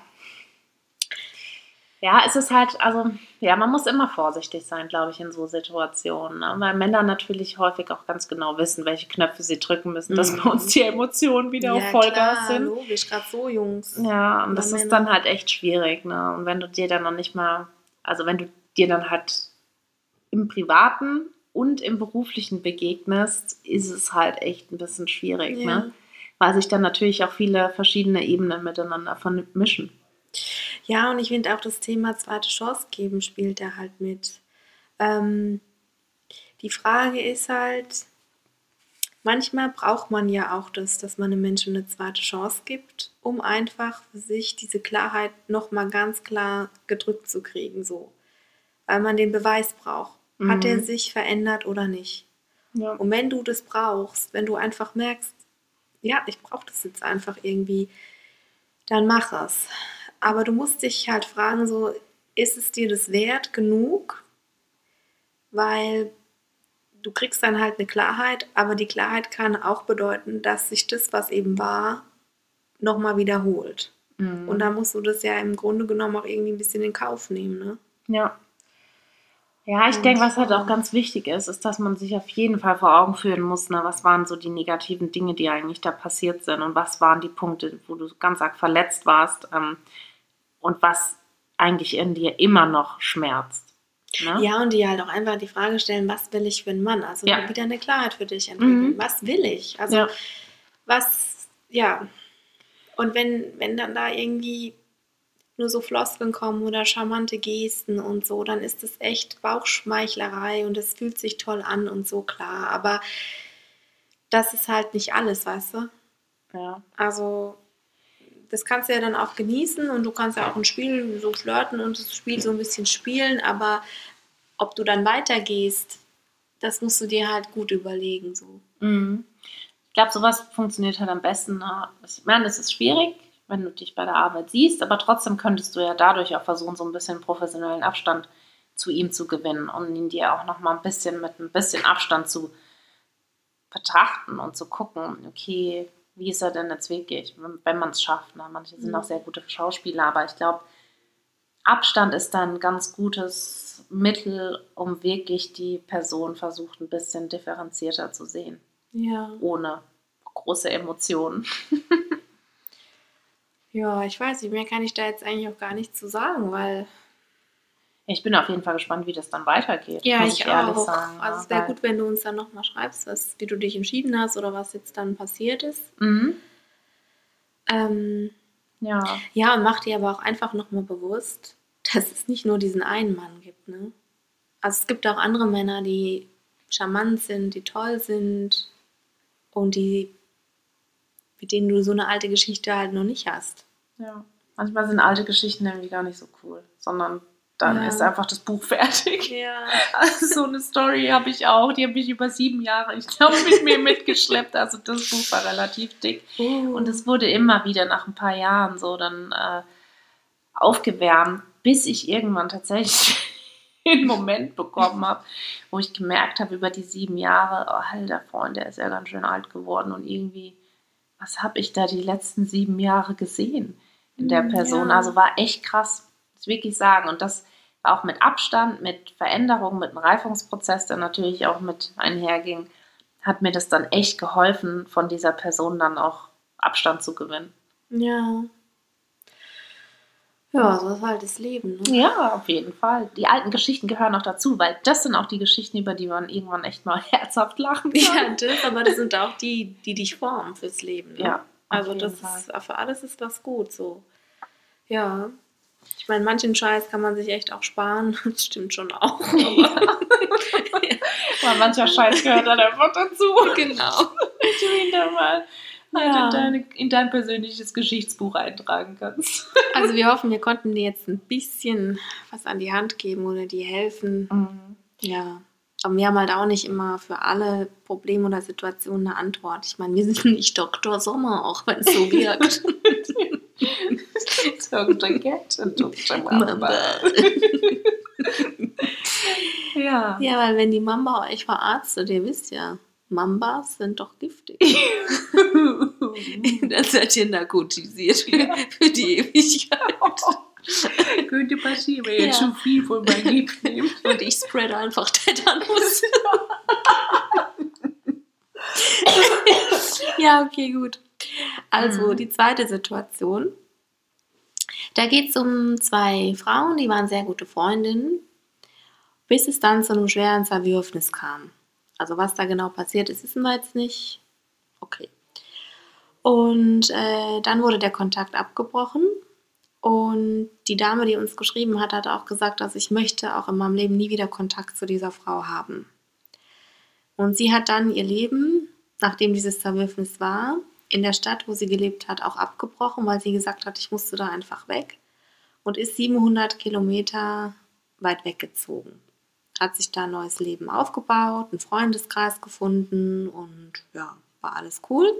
ja, es ist halt, also, ja, man muss immer vorsichtig sein, glaube ich, in so Situationen. Ne? Weil Männer natürlich häufig auch ganz genau wissen, welche Knöpfe sie drücken müssen, dass Mhm. bei uns die Emotionen wieder auf Vollgas klar, sind. logisch, gerade so, Jungs. Ja, und das ist Männer. dann halt echt schwierig, ne? Und wenn du dir dann noch nicht mal, also wenn du dir dann halt im Privaten und im Beruflichen begegnest, ist es halt echt ein bisschen schwierig, Ja. ne? Weil sich dann natürlich auch viele verschiedene Ebenen miteinander vermischen. Ja, und ich finde auch das Thema zweite Chance geben spielt da halt mit. Ähm, die Frage ist halt, manchmal braucht man ja auch das, dass man einem Menschen eine zweite Chance gibt, um einfach für sich diese Klarheit nochmal ganz klar gedrückt zu kriegen, so. Weil man den Beweis braucht. Hat Mhm. er sich verändert oder nicht? Ja. Und wenn du das brauchst, wenn du einfach merkst, ja, ich brauche das jetzt einfach irgendwie, dann mach es. Aber du musst dich halt fragen, so, ist es dir das wert genug? Weil du kriegst dann halt eine Klarheit, aber die Klarheit kann auch bedeuten, dass sich das, was eben war, nochmal wiederholt. Mhm. Und da musst du das ja im Grunde genommen auch irgendwie ein bisschen in Kauf nehmen, ne? Ja. Ja, ich denke, was halt auch ganz wichtig ist, ist, dass man sich auf jeden Fall vor Augen führen muss, ne, was waren so die negativen Dinge, die eigentlich da passiert sind und was waren die Punkte, wo du ganz arg verletzt warst ähm, und was eigentlich in dir immer noch schmerzt. Ne? Ja, und die halt auch einfach die Frage stellen, was will ich für einen Mann? Also Ja. wieder eine Klarheit für dich entwickeln. Mhm. Was will ich? Also Ja. was, ja. Und wenn, wenn dann da irgendwie nur so Floskeln kommen oder charmante Gesten und so, dann ist es echt Bauchschmeichlerei und es fühlt sich toll an und so klar. Aber das ist halt nicht alles, weißt du? Ja. Also, das kannst du ja dann auch genießen und du kannst ja auch ein Spiel so flirten und das Spiel so ein bisschen spielen, aber ob du dann weitergehst, das musst du dir halt gut überlegen. So. Mhm. Ich glaube, sowas funktioniert halt am besten. Ne? Ich meine, es ist schwierig, wenn du dich bei der Arbeit siehst, aber trotzdem könntest du ja dadurch auch versuchen, so ein bisschen professionellen Abstand zu ihm zu gewinnen und ihn dir auch noch mal ein bisschen mit ein bisschen Abstand zu betrachten und zu gucken, okay, wie ist er denn jetzt wirklich, wenn- wenn man es schafft. Ne? Manche sind Mhm. auch sehr gute Schauspieler, aber ich glaube, Abstand ist dann ein ganz gutes Mittel, um wirklich die Person versucht, ein bisschen differenzierter zu sehen Ja. ohne große Emotionen. Ja, ich weiß nicht, mehr kann ich da jetzt eigentlich auch gar nicht zu sagen, weil. Ich bin auf jeden Fall gespannt, wie das dann weitergeht. Ja, muss ich, ehrlich auch. sagen, also es wäre gut, wenn du uns dann nochmal schreibst, was, wie du dich entschieden hast oder was jetzt dann passiert ist. Mhm. Ähm, Ja. ja, und mach dir aber auch einfach nochmal bewusst, dass es nicht nur diesen einen Mann gibt, ne? Also es gibt auch andere Männer, die charmant sind, die toll sind und die, mit denen du so eine alte Geschichte halt noch nicht hast. ja. Manchmal sind alte Geschichten irgendwie gar nicht so cool, sondern dann Ja. ist einfach das Buch fertig. Ja. Also so eine Story habe ich auch. Die habe ich über sieben Jahre, ich glaube, mit mir mitgeschleppt. Also das Buch war relativ dick. Und es wurde immer wieder nach ein paar Jahren so dann äh, aufgewärmt, bis ich irgendwann tatsächlich den Moment bekommen habe, wo ich gemerkt habe über die sieben Jahre, oh, alter Freund, der ist ja ganz schön alt geworden und irgendwie, was habe ich da die letzten sieben Jahre gesehen in der Mm, Person? ja. Also war echt krass, ich wirklich sagen. Und das auch mit Abstand, mit Veränderung, mit einem Reifungsprozess, der natürlich auch mit einherging, hat mir das dann echt geholfen, von dieser Person dann auch Abstand zu gewinnen. Ja. Ja, so ist halt das Leben. Ne? Ja, auf jeden Fall. Die alten Geschichten gehören auch dazu, weil das sind auch die Geschichten, über die man irgendwann echt mal herzhaft lachen kann. Ja, das, aber das sind auch die, die dich formen fürs Leben. Ne? Ja, Also das Fall. ist, für alles ist was gut so. Ja. Ich meine, manchen Scheiß kann man sich echt auch sparen. Das stimmt schon auch. Ja. Weil mancher Scheiß gehört dann einfach dazu. genau. du ihn da mal halt Ja. in, deine, in dein persönliches Geschichtsbuch eintragen kannst. Also wir hoffen, wir konnten dir jetzt ein bisschen was an die Hand geben oder dir helfen. Ja. Aber wir haben halt auch nicht immer für alle Probleme oder Situationen eine Antwort. Ich meine, wir sind nicht Dr. Sommer, auch wenn es so wirkt. Dr. Cat und Dr. Mamba. Ja. Ja, weil wenn die Mamba euch verarztet, ihr wisst ja, Mambas sind doch giftig. Dann seid ihr narkotisiert für, Ja. für die Ewigkeit. Könnte passieren, wenn ihr Ja. zu viel von meinem Gift nehmt. Und ich spread einfach Tetanus. ja, okay, gut. Also Mhm. die zweite Situation. Da geht es um zwei Frauen, die waren sehr gute Freundinnen, bis es dann zu einem schweren Zerwürfnis kam. Also was da genau passiert ist, wissen wir jetzt nicht. Okay. Und äh, dann wurde der Kontakt abgebrochen. Und die Dame, die uns geschrieben hat, hat auch gesagt, dass ich möchte auch in meinem Leben nie wieder Kontakt zu dieser Frau haben. Und sie hat dann ihr Leben, nachdem dieses Zerwürfnis war, in der Stadt, wo sie gelebt hat, auch abgebrochen, weil sie gesagt hat, ich musste da einfach weg. Und ist 700 Kilometer weit weggezogen. Hat sich da ein neues Leben aufgebaut, einen Freundeskreis gefunden und ja, war alles cool.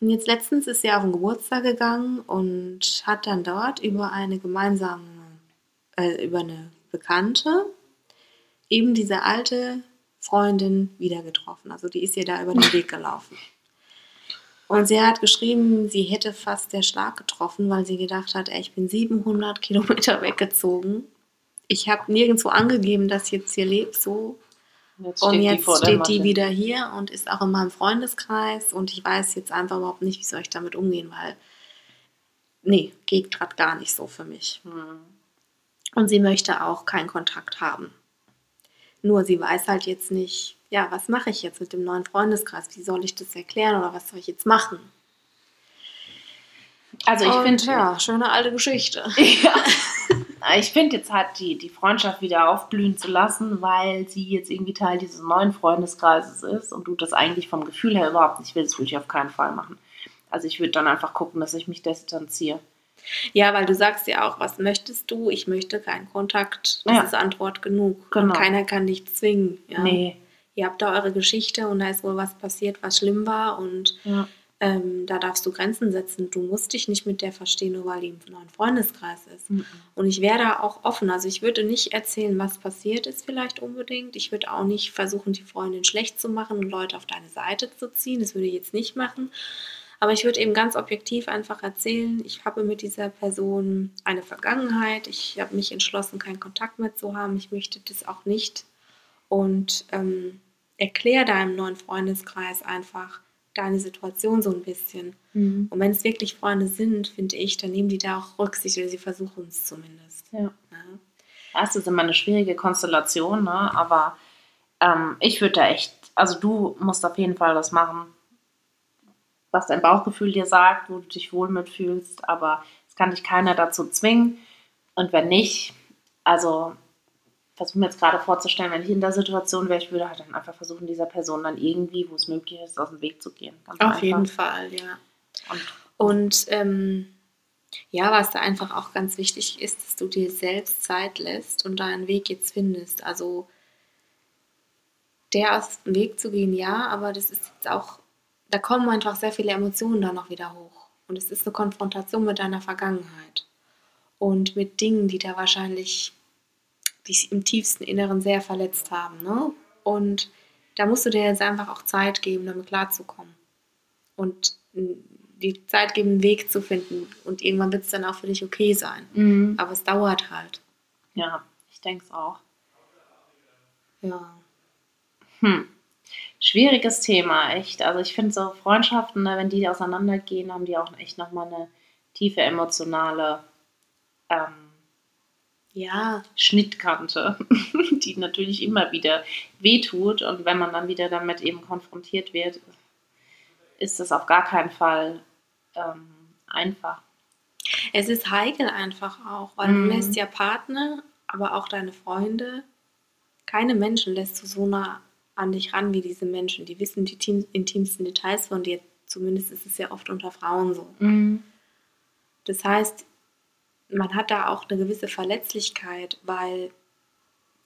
Und jetzt letztens ist sie auf den Geburtstag gegangen und hat dann dort über eine gemeinsame, äh, über eine Bekannte eben diese alte Freundin wieder getroffen. Also die ist ihr da über den Weg gelaufen. Und sie hat geschrieben, sie hätte fast der Schlag getroffen, weil sie gedacht hat, ey, ich bin 700 Kilometer weggezogen. Ich habe nirgendwo angegeben, dass ich jetzt hier lebe, so. Jetzt Und die jetzt der steht die wieder hier und ist auch in meinem Freundeskreis und ich weiß jetzt einfach überhaupt nicht, wie soll ich damit umgehen, weil nee, geht gerade gar nicht so für mich. Hm. Und sie möchte auch keinen Kontakt haben. Nur sie weiß halt jetzt nicht, ja, was mache ich jetzt mit dem neuen Freundeskreis? Wie soll ich das erklären oder was soll ich jetzt machen? Also ich finde, ja, schöne alte Geschichte. Ja. Ich finde jetzt halt die, die Freundschaft wieder aufblühen zu lassen, weil sie jetzt irgendwie Teil dieses neuen Freundeskreises ist und du das eigentlich vom Gefühl her überhaupt nicht willst, würde ich auf keinen Fall machen. Also ich würde dann einfach gucken, dass ich mich distanziere. Ja, weil du sagst ja auch, was möchtest du? Ich möchte keinen Kontakt. Das Ja. ist Antwort genug. Genau. Und keiner kann dich zwingen. Ja? Nee. Ihr habt da eure Geschichte und da ist wohl was passiert, was schlimm war und Ja. ähm, da darfst du Grenzen setzen. Du musst dich nicht mit der verstehen, nur weil die im neuen Freundeskreis ist. Und ich wäre da auch offen. Also ich würde nicht erzählen, was passiert ist vielleicht unbedingt. Ich würde auch nicht versuchen, die Freundin schlecht zu machen und Leute auf deine Seite zu ziehen. Das würde ich jetzt nicht machen. Aber ich würde eben ganz objektiv einfach erzählen, ich habe mit dieser Person eine Vergangenheit. Ich habe mich entschlossen, keinen Kontakt mehr zu haben. Ich möchte das auch nicht. Und ähm, erklär deinem neuen Freundeskreis einfach deine Situation so ein bisschen. Mhm. Und wenn es wirklich Freunde sind, finde ich, dann nehmen die da auch Rücksicht oder sie versuchen es zumindest. Ja. Ja. Es ist immer eine schwierige Konstellation, ne? aber ähm, ich würde da echt, also du musst auf jeden Fall das machen, was dein Bauchgefühl dir sagt, wo du dich wohl mitfühlst, aber es kann dich keiner dazu zwingen. Und wenn nicht, also versuche mir jetzt gerade vorzustellen, wenn ich in der Situation wäre, ich würde halt dann einfach versuchen, dieser Person dann irgendwie, wo es möglich ist, aus dem Weg zu gehen. Ganz Auf einfach. jeden Fall, ja. Und Und ähm, ja, was da einfach auch ganz wichtig ist, dass du dir selbst Zeit lässt und deinen Weg jetzt findest. Also der aus dem Weg zu gehen, ja, aber das ist jetzt auch, da kommen einfach sehr viele Emotionen da noch wieder hoch. Und es ist eine Konfrontation mit deiner Vergangenheit. Und mit Dingen, die da wahrscheinlich dich im tiefsten Inneren sehr verletzt haben. Ne? Und da musst du dir jetzt einfach auch Zeit geben, damit klarzukommen. Und die Zeit geben, einen Weg zu finden. Und irgendwann wird es dann auch für dich okay sein. Mhm. Aber es dauert halt. Ja, ich denke es auch. Ja. Hm. Schwieriges Thema, echt. Also ich finde so Freundschaften, ne, wenn die auseinandergehen, haben die auch echt nochmal eine tiefe emotionale ähm, Ja, Schnittkante, die natürlich immer wieder wehtut. Und wenn man dann wieder damit eben konfrontiert wird, ist es auf gar keinen Fall ähm, einfach. es ist heikel einfach auch, weil Mhm. du lässt ja Partner, aber auch deine Freunde, keine Menschen lässt du so nah an dich ran wie diese Menschen. Die wissen die intimsten Details von dir. Zumindest ist es ja oft unter Frauen so. Das heißt, man hat da auch eine gewisse Verletzlichkeit, weil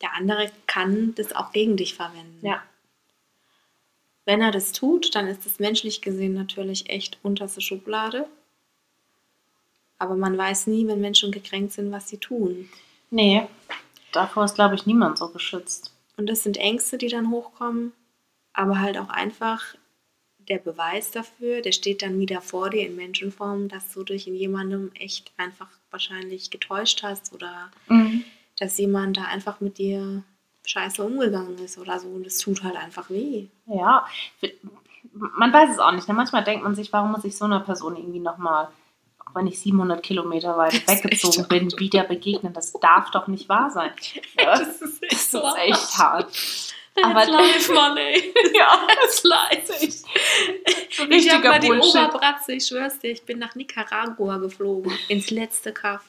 der andere kann das auch gegen dich verwenden. Ja. Wenn er das tut, dann ist es menschlich gesehen natürlich echt unterste Schublade. Aber man weiß nie, wenn Menschen gekränkt sind, was sie tun. Nee, davor ist, glaube ich, niemand so geschützt. Und das sind Ängste, die dann hochkommen, aber halt auch einfach der Beweis dafür, der steht dann wieder vor dir in Menschenform, dass du dich in jemandem echt einfach wahrscheinlich getäuscht hast oder dass jemand da einfach mit dir scheiße umgegangen ist oder so und es tut halt einfach weh. Ja, man weiß es auch nicht. Ne? Manchmal denkt man sich, warum muss ich so einer Person irgendwie nochmal, auch wenn ich 700 Kilometer weit Das weggezogen echt bin, wieder begegnen? Das darf doch nicht wahr sein. Ja, ist das ist echt hart. Aber Aber- live, Mann, ey. Ja, Das live. Ich habe Richtiger mal die Bullshit. Oberbratze, ich schwör's dir, ich bin nach Nicaragua geflogen, ins letzte Kaff.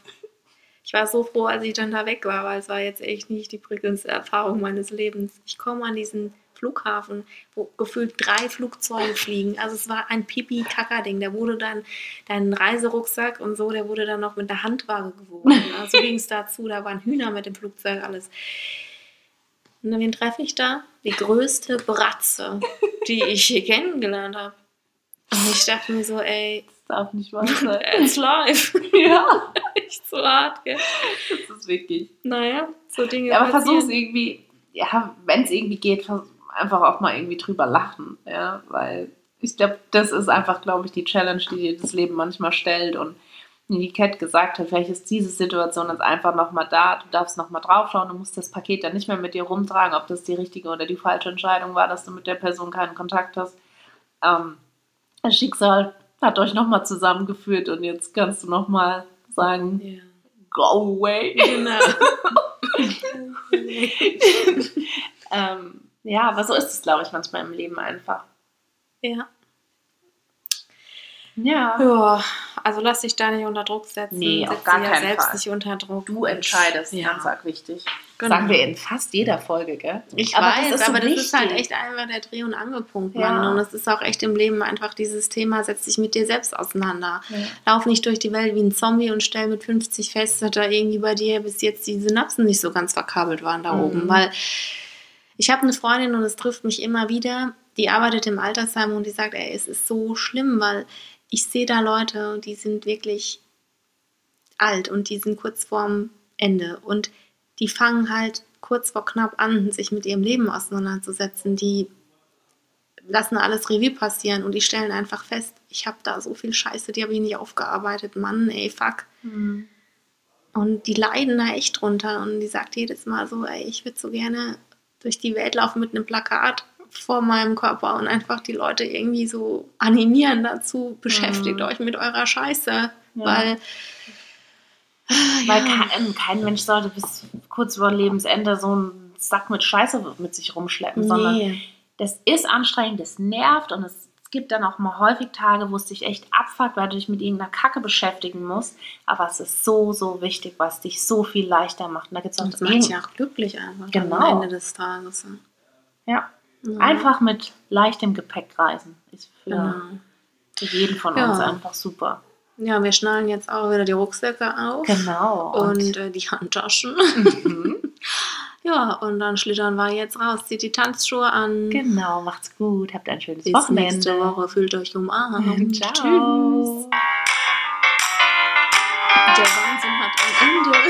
Ich war so froh, als ich dann da weg war, weil es war jetzt echt nicht die prickelndste Erfahrung meines Lebens. Ich komme an diesen Flughafen, wo gefühlt drei Flugzeuge fliegen. Also es war ein Pipi-Kaka-Ding. Da wurde dann dein Reiserucksack und so, der wurde dann noch mit der Handwaage gewogen. Also ging es dazu, da waren Hühner mit dem Flugzeug, alles. Und wen treffe ich da? Die größte Bratze, die ich je kennengelernt habe. Und ich dachte mir so, ey, Das darf nicht wahr sein. it's live. ja, Echt so hart, gell? das ist wirklich. Naja, so Dinge Ja, aber versuch es irgendwie, ja, wenn es irgendwie geht, einfach auch mal irgendwie drüber lachen, ja, weil ich glaube, das ist einfach, glaube ich, die Challenge, die dir das Leben manchmal stellt und die Cat gesagt hat, vielleicht ist diese Situation jetzt einfach nochmal da, du darfst nochmal draufschauen, du musst das Paket dann nicht mehr mit dir rumtragen, ob das die richtige oder die falsche Entscheidung war, dass du mit der Person keinen Kontakt hast. Ähm, das Schicksal hat euch nochmal zusammengeführt und jetzt kannst du nochmal sagen, Ja. go away. Genau. ähm, ja, aber so ist es, glaube ich, manchmal im Leben einfach. ja. Ja. Ja, also lass dich da nicht unter Druck setzen. Nee, auf Setz gar dich ja keinen selbst Fall. nicht unter Druck. Du entscheidest, Ja. ganz arg wichtig. Genau. Sagen wir in fast jeder Folge, gell? Ich Aber weiß, das ist so aber das ist halt echt einfach der Dreh- und Angelpunkt, Ja. Mann. Und es ist auch echt im Leben einfach dieses Thema, setz dich mit dir selbst auseinander. Ja. Lauf nicht durch die Welt wie ein Zombie und stell mit 50 fest, dass da irgendwie bei dir bis jetzt die Synapsen nicht so ganz verkabelt waren da Mhm. oben. Weil ich habe eine Freundin und es trifft mich immer wieder, die arbeitet im Altersheim und die sagt, ey, es ist so schlimm, weil ich sehe da Leute, die sind wirklich alt und die sind kurz vorm Ende und die fangen halt kurz vor knapp an, sich mit ihrem Leben auseinanderzusetzen. Die lassen alles Revue passieren und die stellen einfach fest, ich habe da so viel Scheiße, die habe ich nicht aufgearbeitet. Mann, ey, fuck. Mhm. Und die leiden da echt drunter. Und die sagt jedes Mal so, ey, ich würde so gerne durch die Welt laufen mit einem Plakat vor meinem Körper und einfach die Leute irgendwie so animieren dazu, beschäftigt Mhm. euch mit eurer Scheiße. Weil, Weil ja. kein, kein Mensch sollte bis kurz vor Lebensende so einen Sack mit Scheiße mit sich rumschleppen, sondern nee. das ist anstrengend, das nervt und es, gibt dann auch mal häufig Tage, wo es dich echt abfuckt, weil du dich mit irgendeiner Kacke beschäftigen musst. Aber es ist so, so wichtig, was dich so viel leichter macht. Und da gibt es auch das macht ja auch glücklich einfach Genau. am Ende des Tages. ja, Ja. einfach mit leichtem Gepäck reisen. Ist für, Genau. für jeden von Ja. uns einfach super. Ja, wir schnallen jetzt auch wieder die Rucksäcke auf. Genau. Und äh, die Handtaschen. Mhm. ja, und dann schlittern wir jetzt raus. Zieht die Tanzschuhe an. genau, macht's gut. Habt ein schönes Bis Wochenende. nächste Woche. Fühlt euch umarmt. Ciao. Tschüss. Der Wahnsinn hat ein Ende.